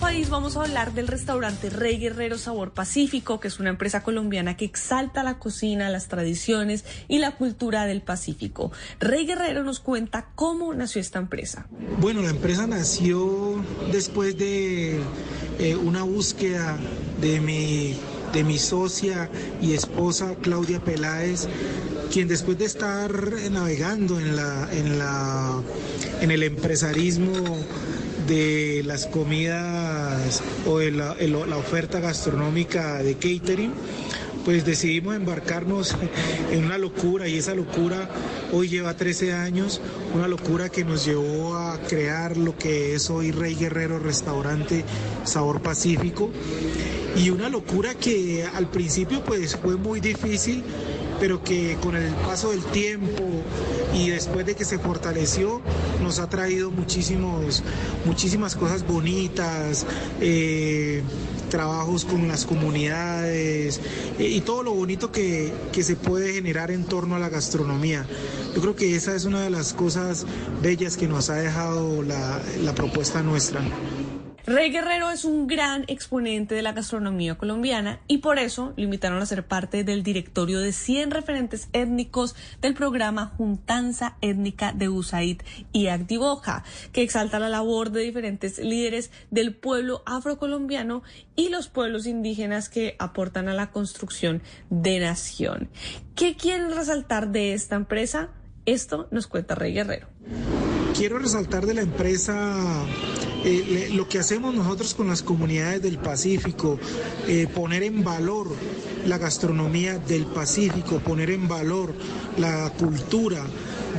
País vamos a hablar del restaurante Rey Guerrero Sabor Pacífico, que es una empresa colombiana que exalta la cocina, las tradiciones y la cultura del Pacífico. Rey Guerrero nos cuenta cómo nació esta empresa. Bueno, la empresa nació después de eh, una búsqueda de mi, de mi socia y esposa Claudia Peláez, quien después de estar navegando en, la, en, la, en el empresarismo, de las comidas o de la, la oferta gastronómica de catering, pues decidimos embarcarnos en una locura y esa locura hoy lleva 13 años, una locura que nos llevó a crear lo que es hoy Rey Guerrero Restaurante Sabor Pacífico y una locura que al principio pues fue muy difícil pero que con el paso del tiempo y después de que se fortaleció, nos ha traído muchísimos, muchísimas cosas bonitas. Eh, trabajos con las comunidades eh, y todo lo bonito que, que, se puede generar en torno a la gastronomía. Yo creo que esa es una de las cosas bellas que nos ha dejado la, la propuesta nuestra. Rey Guerrero es un gran exponente de la gastronomía colombiana y por eso lo invitaron a ser parte del directorio de 100 referentes étnicos del programa Juntanza Étnica de USAID y Activoja, que exalta la labor de diferentes líderes del pueblo afrocolombiano y los pueblos indígenas que aportan a la construcción de nación. ¿Qué quieren resaltar de esta empresa? Esto nos cuenta Rey Guerrero. Quiero resaltar de la empresa eh, lo que hacemos nosotros con las comunidades del Pacífico, eh, poner en valor la gastronomía del Pacífico, poner en valor la cultura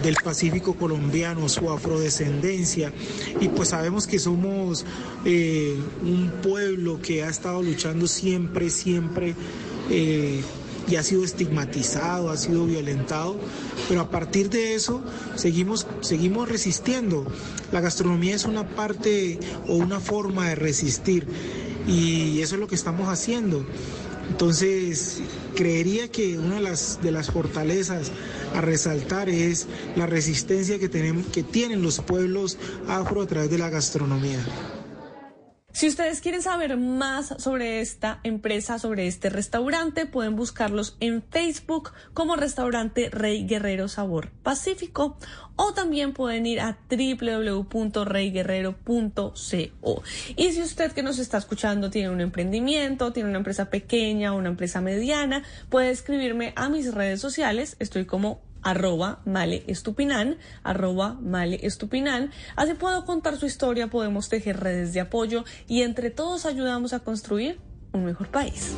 del Pacífico colombiano, su afrodescendencia. Y pues sabemos que somos eh, un pueblo que ha estado luchando siempre, siempre y ha sido estigmatizado, ha sido violentado, pero a partir de eso seguimos, seguimos resistiendo. La gastronomía es una parte o una forma de resistir y eso es lo que estamos haciendo. Entonces, creería que una de las, de las fortalezas a resaltar es la resistencia que, tenemos, que tienen los pueblos afro a través de la gastronomía. Si ustedes quieren saber más sobre esta empresa, sobre este restaurante, pueden buscarlos en Facebook como Restaurante Rey Guerrero Sabor Pacífico o también pueden ir a www.reyguerrero.co. Y si usted que nos está escuchando tiene un emprendimiento, tiene una empresa pequeña una empresa mediana, puede escribirme a mis redes sociales. Estoy como arroba male estupinan, arroba male estupinan. Así puedo contar su historia, podemos tejer redes de apoyo y entre todos ayudamos a construir un mejor país.